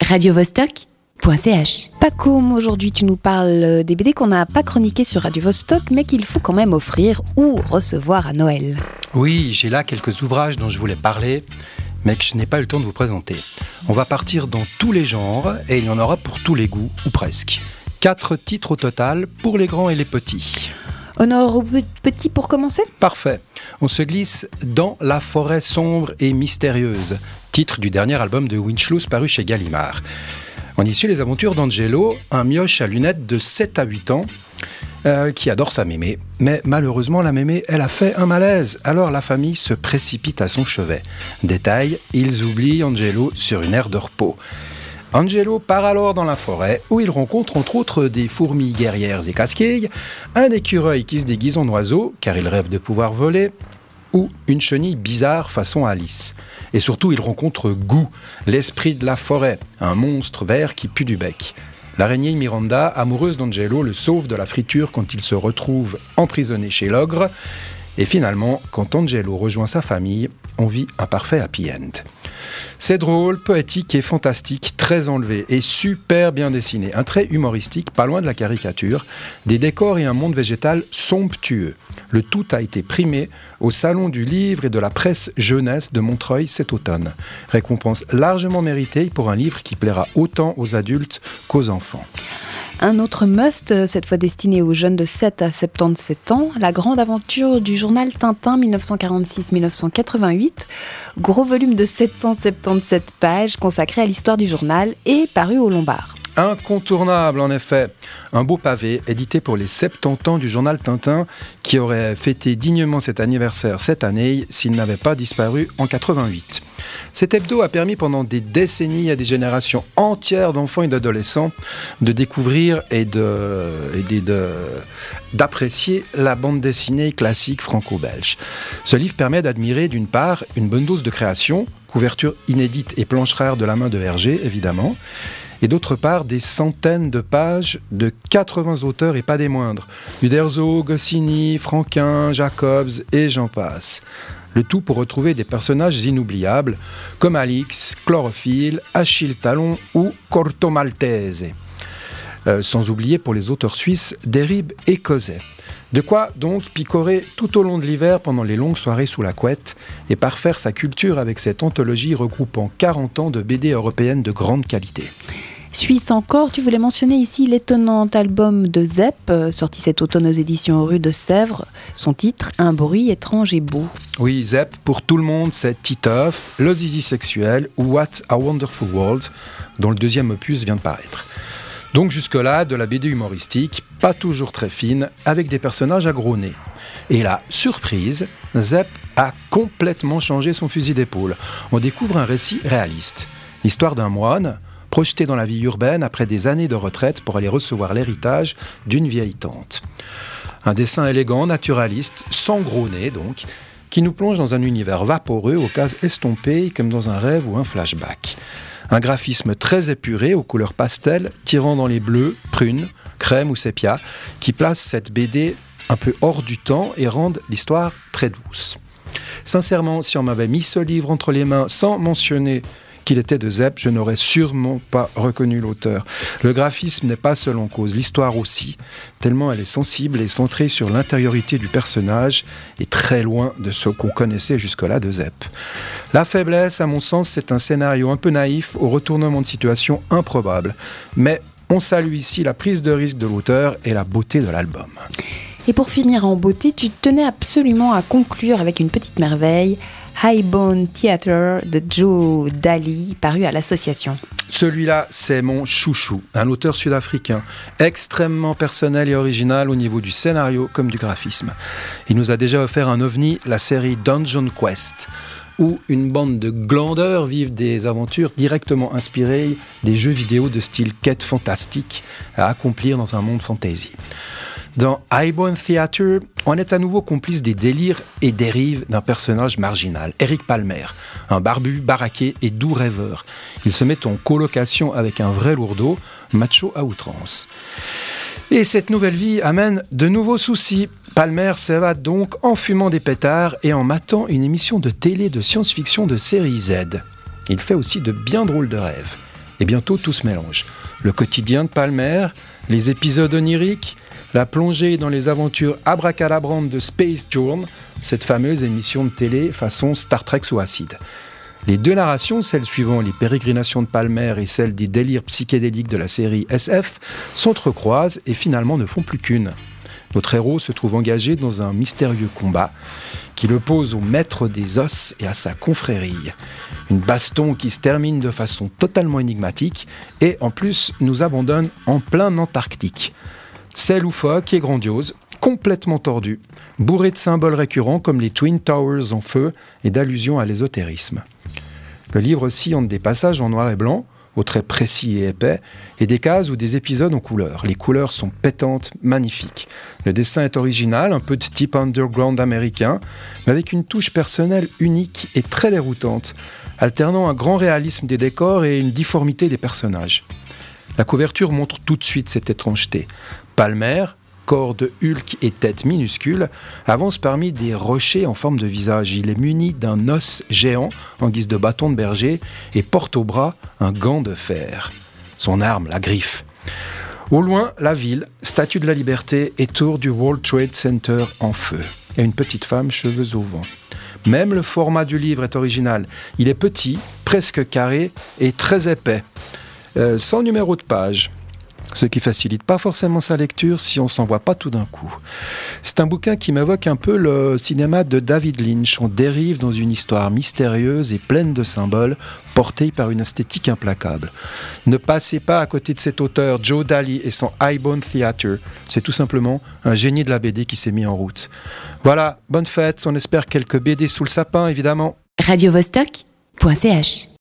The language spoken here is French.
radiovostok.ch. Pacôme, aujourd'hui tu nous parles des BD qu'on n'a pas chroniqués sur Radio Vostok mais qu'il faut quand même offrir ou recevoir à Noël. Oui, j'ai là quelques ouvrages dont je voulais parler mais que je n'ai pas eu le temps de vous présenter. On va partir dans tous les genres et il y en aura pour tous les goûts, ou presque. Quatre titres au total pour les grands et les petits. Honor au petit pour commencer? Parfait. On se glisse dans La forêt sombre et mystérieuse, titre du dernier album de Winchlows paru chez Gallimard. On y suit les aventures d'Angelo, un mioche à lunettes de 7 à 8 ans, euh, qui adore sa mémé. Mais malheureusement, la mémé, elle a fait un malaise. Alors la famille se précipite à son chevet. Détail, ils oublient Angelo sur une aire de repos. Angelo part alors dans la forêt où il rencontre entre autres des fourmis guerrières et casquilles, un écureuil qui se déguise en oiseau car il rêve de pouvoir voler, ou une chenille bizarre façon Alice. Et surtout, il rencontre Gou, l'esprit de la forêt, un monstre vert qui pue du bec. L'araignée Miranda, amoureuse d'Angelo, le sauve de la friture quand il se retrouve emprisonné chez l'ogre. Et finalement, quand Angelo rejoint sa famille, on vit un parfait happy end. C'est drôle, poétique et fantastique, très enlevé et super bien dessiné. Un trait humoristique, pas loin de la caricature, des décors et un monde végétal somptueux. Le tout a été primé au Salon du Livre et de la Presse Jeunesse de Montreuil cet automne. Récompense largement méritée pour un livre qui plaira autant aux adultes qu'aux enfants. Un autre must, euh, cette fois destiné aux jeunes de 7 à 77 ans, la grande aventure du journal Tintin 1946-1988, gros volume de 777 pages consacré à l'histoire du journal et paru au Lombard. Incontournable en effet, un beau pavé édité pour les 70 ans du journal Tintin qui aurait fêté dignement cet anniversaire cette année s'il n'avait pas disparu en 88. Cet hebdo a permis pendant des décennies à des générations entières d'enfants et d'adolescents de découvrir et d'apprécier la bande dessinée classique franco-belge. Ce livre permet d'admirer d'une part une bonne dose de création, couverture inédite et planche rare de la main de Hergé évidemment, et d'autre part des centaines de pages de 80 auteurs et pas des moindres. Uderzo, Goscinny, Franquin, Jacobs et j'en passe. Le tout pour retrouver des personnages inoubliables comme Alix, Chlorophylle, Achille Talon ou Corto Maltese. Euh, sans oublier pour les auteurs suisses Derib et Cosette. De quoi donc picorer tout au long de l'hiver pendant les longues soirées sous la couette et parfaire sa culture avec cette anthologie regroupant 40 ans de BD européennes de grande qualité. Suisse encore, tu voulais mentionner ici l'étonnant album de Zepp, euh, sorti cet automne aux éditions Rue de Sèvres. Son titre, Un bruit étrange et beau. Oui, Zepp, pour tout le monde, c'est Titoff, Le Zizi sexuel ou What a Wonderful World, dont le deuxième opus vient de paraître. Donc jusque-là, de la BD humoristique, pas toujours très fine, avec des personnages à gros nez. Et là, surprise, Zepp a complètement changé son fusil d'épaule. On découvre un récit réaliste. L'histoire d'un moine, projeté dans la vie urbaine après des années de retraite pour aller recevoir l'héritage d'une vieille tante. Un dessin élégant, naturaliste, sans gros nez donc, qui nous plonge dans un univers vaporeux aux cases estompées comme dans un rêve ou un flashback. Un graphisme très épuré aux couleurs pastel, tirant dans les bleus, prunes, crème ou sépia, qui place cette BD un peu hors du temps et rendent l'histoire très douce. Sincèrement, si on m'avait mis ce livre entre les mains sans mentionner qu'il était de Zepp, je n'aurais sûrement pas reconnu l'auteur. Le graphisme n'est pas seul en cause, l'histoire aussi, tellement elle est sensible et centrée sur l'intériorité du personnage et très loin de ce qu'on connaissait jusque-là de Zepp. La faiblesse, à mon sens, c'est un scénario un peu naïf au retournement de situation improbable, mais on salue ici la prise de risque de l'auteur et la beauté de l'album. Et pour finir en beauté, tu tenais absolument à conclure avec une petite merveille, Highbone Theatre de Joe Daly, paru à l'association. Celui-là, c'est mon chouchou, un auteur sud-africain, extrêmement personnel et original au niveau du scénario comme du graphisme. Il nous a déjà offert un ovni, la série Dungeon Quest où une bande de glandeurs vivent des aventures directement inspirées des jeux vidéo de style quête fantastique à accomplir dans un monde fantasy. Dans Highbone Theatre, on est à nouveau complice des délires et dérives d'un personnage marginal, Eric Palmer, un barbu, baraqué et doux rêveur. Il se met en colocation avec un vrai lourdeau, macho à outrance. Et cette nouvelle vie amène de nouveaux soucis. Palmer s'évade donc en fumant des pétards et en matant une émission de télé de science-fiction de série Z. Il fait aussi de bien drôles de rêves. Et bientôt tout se mélange. Le quotidien de Palmer, les épisodes oniriques, la plongée dans les aventures abracadabrantes de Space Journe, cette fameuse émission de télé façon Star Trek sous acide. Les deux narrations, celle suivant les pérégrinations de Palmer et celle des délires psychédéliques de la série SF, s'entrecroisent et finalement ne font plus qu'une. Notre héros se trouve engagé dans un mystérieux combat qui l'oppose au maître des os et à sa confrérie. Une baston qui se termine de façon totalement énigmatique et en plus nous abandonne en plein Antarctique. C'est loufoque et grandiose, complètement tordu, bourré de symboles récurrents comme les Twin Towers en feu et d'allusions à l'ésotérisme. Le livre sillonne des passages en noir et blanc, aux traits précis et épais, et des cases ou des épisodes en couleur. Les couleurs sont pétantes, magnifiques. Le dessin est original, un peu de type underground américain, mais avec une touche personnelle unique et très déroutante, alternant un grand réalisme des décors et une difformité des personnages. La couverture montre tout de suite cette étrangeté. Palmer, corps de Hulk et tête minuscule, avance parmi des rochers en forme de visage. Il est muni d'un os géant en guise de bâton de berger et porte au bras un gant de fer. Son arme, la griffe. Au loin, la ville, statue de la liberté et tour du World Trade Center en feu. Et une petite femme, cheveux au vent. Même le format du livre est original. Il est petit, presque carré et très épais, euh, sans numéro de page ce qui facilite pas forcément sa lecture si on s'en voit pas tout d'un coup. C'est un bouquin qui m'évoque un peu le cinéma de David Lynch. On dérive dans une histoire mystérieuse et pleine de symboles, portée par une esthétique implacable. Ne passez pas à côté de cet auteur, Joe Daly et son Highbone Theatre. C'est tout simplement un génie de la BD qui s'est mis en route. Voilà, bonne fête, on espère quelques BD sous le sapin évidemment. Radio